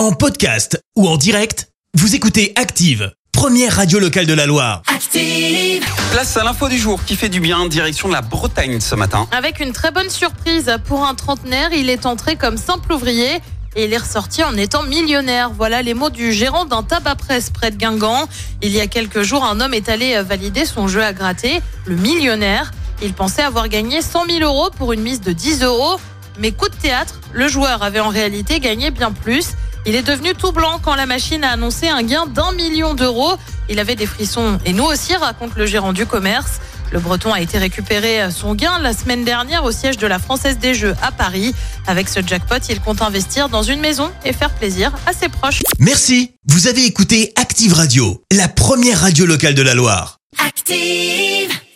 En podcast ou en direct, vous écoutez Active, première radio locale de la Loire. Active. Place à l'info du jour qui fait du bien, direction de la Bretagne ce matin. Avec une très bonne surprise pour un trentenaire, il est entré comme simple ouvrier et il est ressorti en étant millionnaire. Voilà les mots du gérant d'un tabac presse près de Guingamp. Il y a quelques jours, un homme est allé valider son jeu à gratter, le millionnaire. Il pensait avoir gagné 100 000 euros pour une mise de 10 euros. Mais coup de théâtre, le joueur avait en réalité gagné bien plus. Il est devenu tout blanc quand la machine a annoncé un gain d'un million d'euros. Il avait des frissons et nous aussi, raconte le gérant du commerce. Le Breton a été récupéré son gain la semaine dernière au siège de la Française des Jeux à Paris. Avec ce jackpot, il compte investir dans une maison et faire plaisir à ses proches. Merci. Vous avez écouté Active Radio, la première radio locale de la Loire. Active.